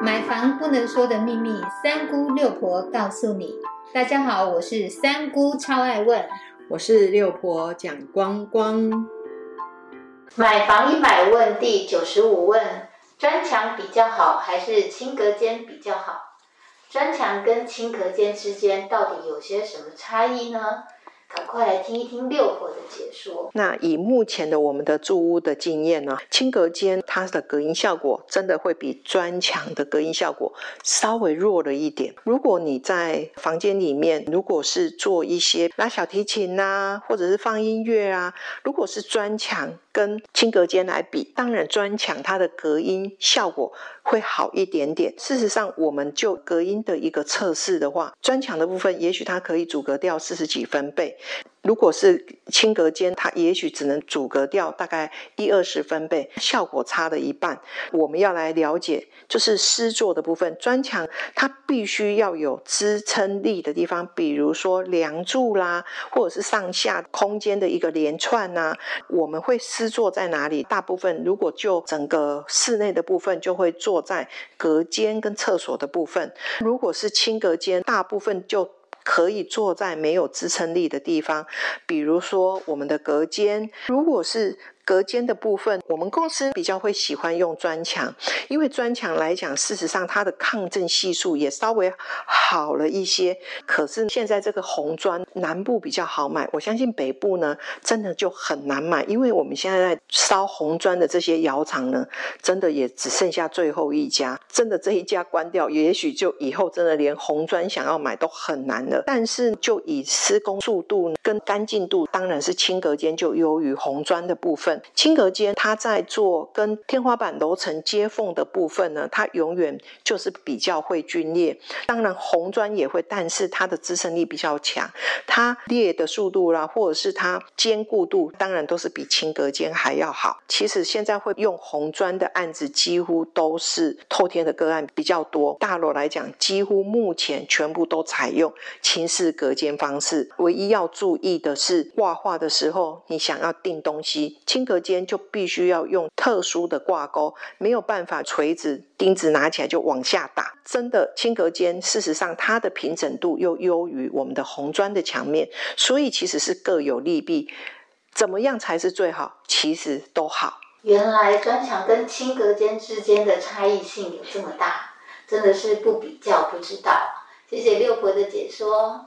买房不能说的秘密，三姑六婆告诉你。大家好，我是三姑，超爱问。我是六婆蒋光光。买房一百问第九十五问：砖墙比较好还是轻隔间比较好？砖墙跟轻隔间之间到底有些什么差异呢？赶快来听一听六婆的解说。那以目前的我们的住屋的经验呢，轻隔间它的隔音效果真的会比砖墙的隔音效果稍微弱了一点。如果你在房间里面，如果是做一些拉小提琴呐，或者是放音乐啊，如果是砖墙跟轻隔间来比，当然砖墙它的隔音效果会好一点点。事实上，我们就隔音的一个测试的话，砖墙的部分也许它可以阻隔掉四十几分贝。如果是轻隔间，它也许只能阻隔掉大概一二十分贝，效果差了一半。我们要来了解，就是施作的部分，砖墙它必须要有支撑力的地方，比如说梁柱啦，或者是上下空间的一个连串呐。我们会施作在哪里？大部分如果就整个室内的部分，就会坐在隔间跟厕所的部分。如果是轻隔间，大部分就可以坐在没有支撑力的地方，比如说我们的隔间。如果是隔间的部分，我们公司比较会喜欢用砖墙，因为砖墙来讲，事实上它的抗震系数也稍微好了一些。可是现在这个红砖，南部比较好买，我相信北部呢，真的就很难买，因为我们现在在烧红砖的这些窑厂呢，真的也只剩下最后一家，真的这一家关掉，也许就以后真的连红砖想要买都很难了。但是就以施工速度跟干净度，当然是轻隔间就优于红砖的部分。轻隔间，它在做跟天花板楼层接缝的部分呢，它永远就是比较会皲裂。当然红砖也会，但是它的支撑力比较强，它裂的速度啦，或者是它坚固度，当然都是比轻隔间还要好。其实现在会用红砖的案子，几乎都是透天的个案比较多。大楼来讲，几乎目前全部都采用轻式隔间方式。唯一要注意的是，挂画的时候，你想要定东西，轻隔间就必须要用特殊的挂钩，没有办法锤子钉子拿起来就往下打。真的轻隔间，事实上它的平整度又优于我们的红砖的墙面，所以其实是各有利弊。怎么样才是最好？其实都好。原来砖墙跟轻隔间之间的差异性有这么大，真的是不比较不知道。谢谢六婆的解说，